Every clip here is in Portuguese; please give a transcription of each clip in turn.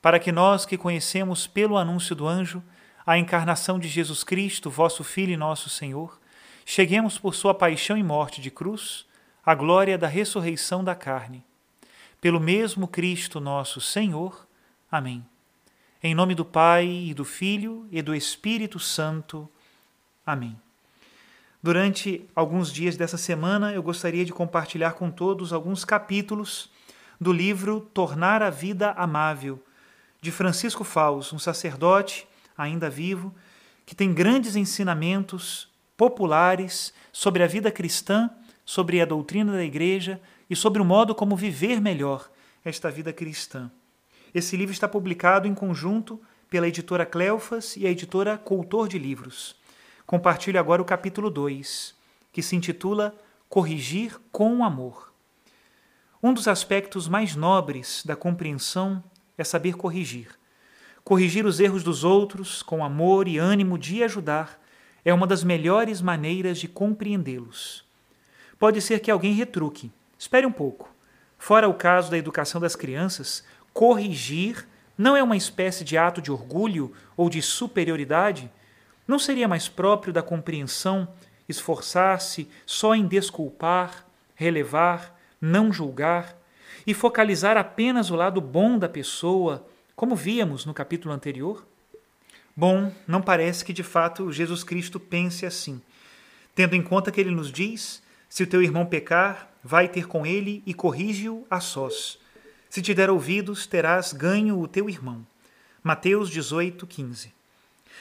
para que nós que conhecemos pelo anúncio do anjo a encarnação de Jesus Cristo, vosso Filho e nosso Senhor, cheguemos por sua paixão e morte de cruz à glória da ressurreição da carne. Pelo mesmo Cristo nosso Senhor. Amém. Em nome do Pai e do Filho e do Espírito Santo. Amém. Durante alguns dias dessa semana, eu gostaria de compartilhar com todos alguns capítulos do livro Tornar a Vida Amável, de Francisco Faus, um sacerdote ainda vivo, que tem grandes ensinamentos populares sobre a vida cristã, sobre a doutrina da igreja e sobre o modo como viver melhor esta vida cristã. Esse livro está publicado em conjunto pela editora Cleofas e a editora Coutor de Livros. Compartilho agora o capítulo 2, que se intitula Corrigir com Amor. Um dos aspectos mais nobres da compreensão é saber corrigir. Corrigir os erros dos outros com amor e ânimo de ajudar é uma das melhores maneiras de compreendê-los. Pode ser que alguém retruque. Espere um pouco. Fora o caso da educação das crianças, corrigir não é uma espécie de ato de orgulho ou de superioridade? Não seria mais próprio da compreensão esforçar-se só em desculpar, relevar, não julgar, e focalizar apenas o lado bom da pessoa, como víamos no capítulo anterior? Bom, não parece que de fato Jesus Cristo pense assim, tendo em conta que ele nos diz: se o teu irmão pecar, vai ter com ele e corrige-o a sós. Se te der ouvidos, terás ganho o teu irmão. Mateus 18, 15.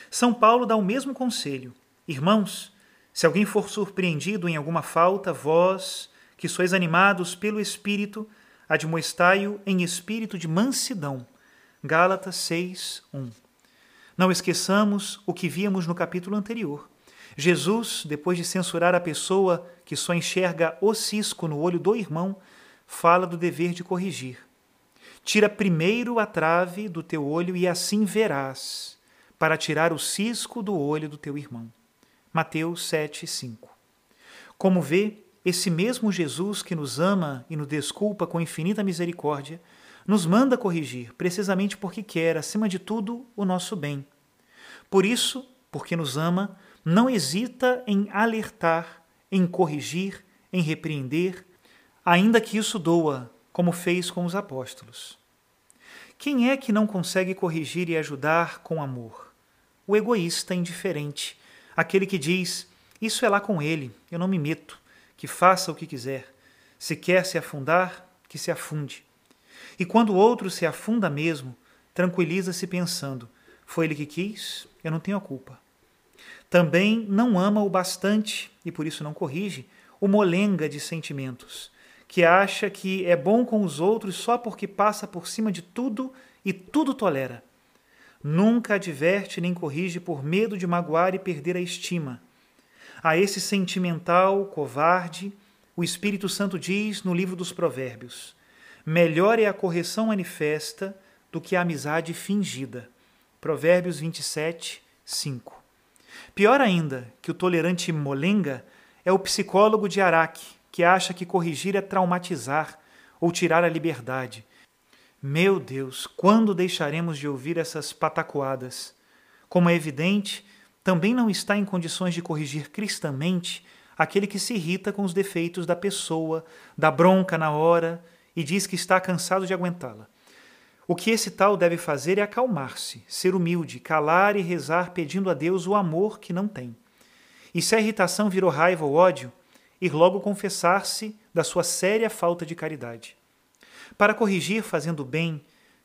São Paulo dá o mesmo conselho. Irmãos, se alguém for surpreendido em alguma falta, vós, que sois animados pelo Espírito, admoestai-o em espírito de mansidão. Gálatas 6, 1. Não esqueçamos o que víamos no capítulo anterior. Jesus, depois de censurar a pessoa que só enxerga o cisco no olho do irmão, fala do dever de corrigir. Tira primeiro a trave do teu olho e assim verás, para tirar o cisco do olho do teu irmão. Mateus 7, 5. Como vê, esse mesmo Jesus que nos ama e nos desculpa com infinita misericórdia, nos manda corrigir, precisamente porque quer, acima de tudo, o nosso bem. Por isso, porque nos ama, não hesita em alertar, em corrigir, em repreender, ainda que isso doa, como fez com os apóstolos. Quem é que não consegue corrigir e ajudar com amor? O egoísta indiferente, aquele que diz: Isso é lá com ele, eu não me meto que faça o que quiser. Se quer se afundar, que se afunde. E quando o outro se afunda mesmo, tranquiliza-se pensando: foi ele que quis, eu não tenho a culpa. Também não ama o bastante, e por isso não corrige, o molenga de sentimentos, que acha que é bom com os outros só porque passa por cima de tudo e tudo tolera. Nunca adverte nem corrige por medo de magoar e perder a estima a esse sentimental covarde, o Espírito Santo diz no livro dos Provérbios: melhor é a correção manifesta do que a amizade fingida. Provérbios 27, 5. Pior ainda que o tolerante molenga é o psicólogo de Araque, que acha que corrigir é traumatizar ou tirar a liberdade. Meu Deus, quando deixaremos de ouvir essas patacoadas? Como é evidente, também não está em condições de corrigir cristamente aquele que se irrita com os defeitos da pessoa, dá bronca na hora e diz que está cansado de aguentá-la. O que esse tal deve fazer é acalmar-se, ser humilde, calar e rezar pedindo a Deus o amor que não tem. E se a irritação virou raiva ou ódio, ir logo confessar-se da sua séria falta de caridade. Para corrigir fazendo bem,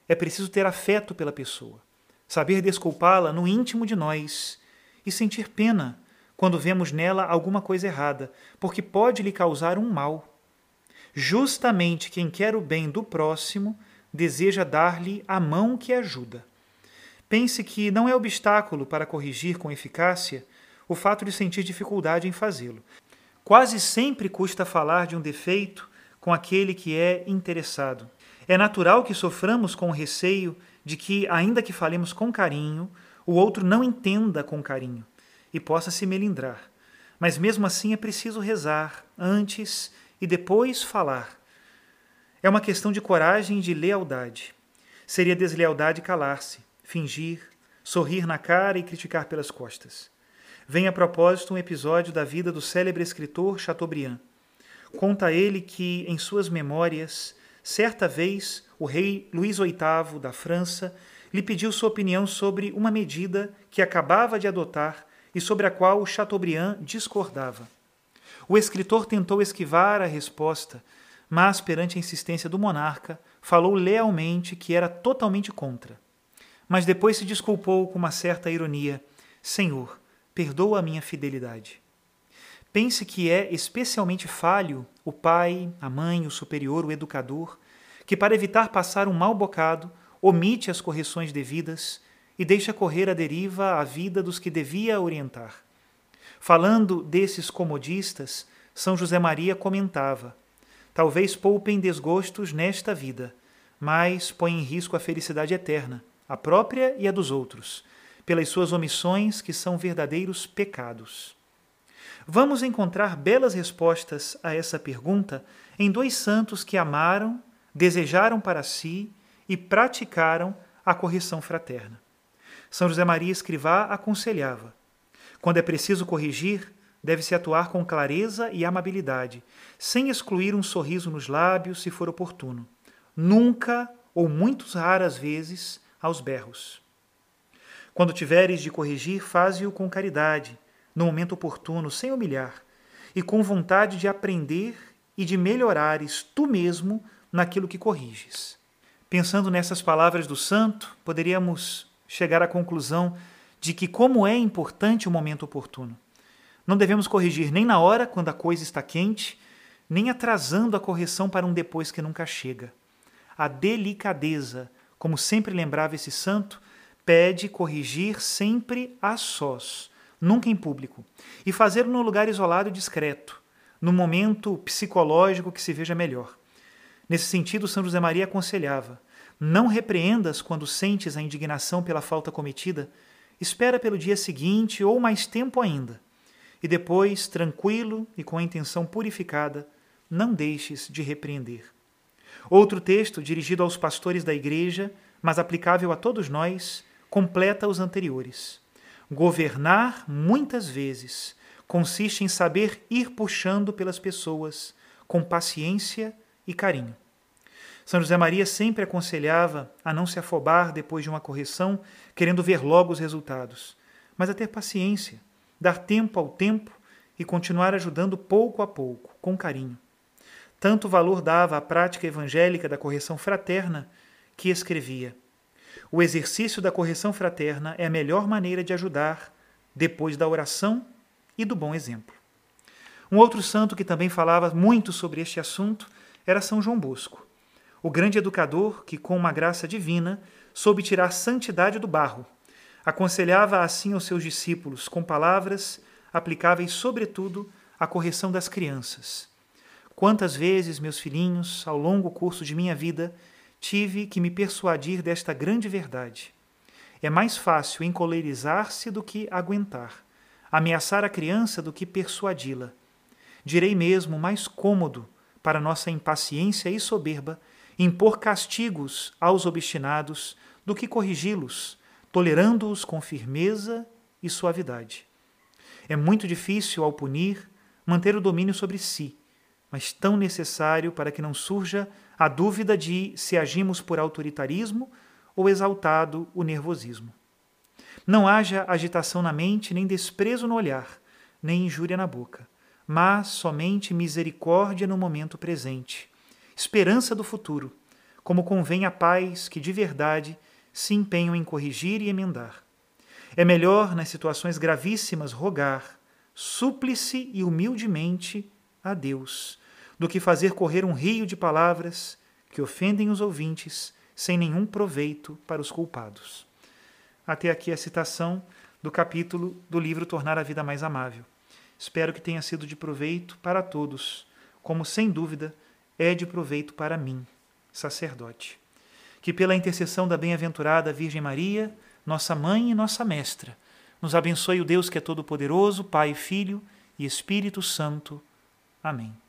é preciso ter afeto pela pessoa, saber desculpá-la no íntimo de nós e sentir pena quando vemos nela alguma coisa errada, porque pode lhe causar um mal. Justamente quem quer o bem do próximo deseja dar-lhe a mão que ajuda. Pense que não é obstáculo para corrigir com eficácia o fato de sentir dificuldade em fazê-lo. Quase sempre custa falar de um defeito com aquele que é interessado. É natural que soframos com o receio de que, ainda que falemos com carinho, o outro não entenda com carinho e possa se melindrar. Mas mesmo assim é preciso rezar antes e depois falar. É uma questão de coragem e de lealdade. Seria deslealdade calar-se, fingir, sorrir na cara e criticar pelas costas. Vem a propósito um episódio da vida do célebre escritor Chateaubriand. Conta ele que, em suas memórias, certa vez o rei Luís VIII da França lhe pediu sua opinião sobre uma medida que acabava de adotar e sobre a qual Chateaubriand discordava. O escritor tentou esquivar a resposta, mas, perante a insistência do monarca, falou lealmente que era totalmente contra. Mas depois se desculpou com uma certa ironia: Senhor, perdoa a minha fidelidade. Pense que é especialmente falho o pai, a mãe, o superior, o educador, que, para evitar passar um mau bocado, omite as correções devidas e deixa correr a deriva a vida dos que devia orientar. Falando desses comodistas, São José Maria comentava: Talvez poupem desgostos nesta vida, mas põem em risco a felicidade eterna, a própria e a dos outros, pelas suas omissões que são verdadeiros pecados. Vamos encontrar belas respostas a essa pergunta em dois santos que amaram, desejaram para si e praticaram a correção fraterna. São José Maria Escrivá aconselhava: quando é preciso corrigir, deve-se atuar com clareza e amabilidade, sem excluir um sorriso nos lábios se for oportuno. Nunca, ou muitas raras vezes, aos berros. Quando tiveres de corrigir, faze-o com caridade, no momento oportuno, sem humilhar, e com vontade de aprender e de melhorares tu mesmo naquilo que corriges. Pensando nessas palavras do santo, poderíamos chegar à conclusão de que como é importante o momento oportuno. Não devemos corrigir nem na hora, quando a coisa está quente, nem atrasando a correção para um depois que nunca chega. A delicadeza, como sempre lembrava esse santo, pede corrigir sempre a sós, nunca em público, e fazer no lugar isolado e discreto, no momento psicológico que se veja melhor. Nesse sentido, São José Maria aconselhava: não repreendas quando sentes a indignação pela falta cometida, espera pelo dia seguinte ou mais tempo ainda, e depois, tranquilo e com a intenção purificada, não deixes de repreender. Outro texto, dirigido aos pastores da igreja, mas aplicável a todos nós, completa os anteriores. Governar, muitas vezes, consiste em saber ir puxando pelas pessoas com paciência e carinho. São José Maria sempre aconselhava a não se afobar depois de uma correção, querendo ver logo os resultados, mas a ter paciência, dar tempo ao tempo e continuar ajudando pouco a pouco, com carinho. Tanto valor dava à prática evangélica da correção fraterna que escrevia: O exercício da correção fraterna é a melhor maneira de ajudar depois da oração e do bom exemplo. Um outro santo que também falava muito sobre este assunto era São João Bosco o grande educador que, com uma graça divina, soube tirar santidade do barro. Aconselhava assim aos seus discípulos, com palavras aplicáveis, sobretudo, à correção das crianças. Quantas vezes, meus filhinhos, ao longo curso de minha vida, tive que me persuadir desta grande verdade. É mais fácil encolerizar-se do que aguentar, ameaçar a criança do que persuadi-la. Direi mesmo mais cômodo para nossa impaciência e soberba impor castigos aos obstinados do que corrigi-los, tolerando-os com firmeza e suavidade. É muito difícil, ao punir, manter o domínio sobre si, mas tão necessário para que não surja a dúvida de se agimos por autoritarismo ou exaltado o nervosismo. Não haja agitação na mente, nem desprezo no olhar, nem injúria na boca, mas somente misericórdia no momento presente, esperança do futuro, como convém a pais que de verdade se empenham em corrigir e emendar. É melhor, nas situações gravíssimas, rogar, súplice e humildemente a Deus, do que fazer correr um rio de palavras que ofendem os ouvintes sem nenhum proveito para os culpados. Até aqui a citação do capítulo do livro Tornar a Vida Mais Amável. Espero que tenha sido de proveito para todos, como sem dúvida é de proveito para mim, sacerdote. Que pela intercessão da bem-aventurada Virgem Maria, nossa mãe e nossa mestra, nos abençoe o Deus que é todo-poderoso, Pai, Filho e Espírito Santo. Amém.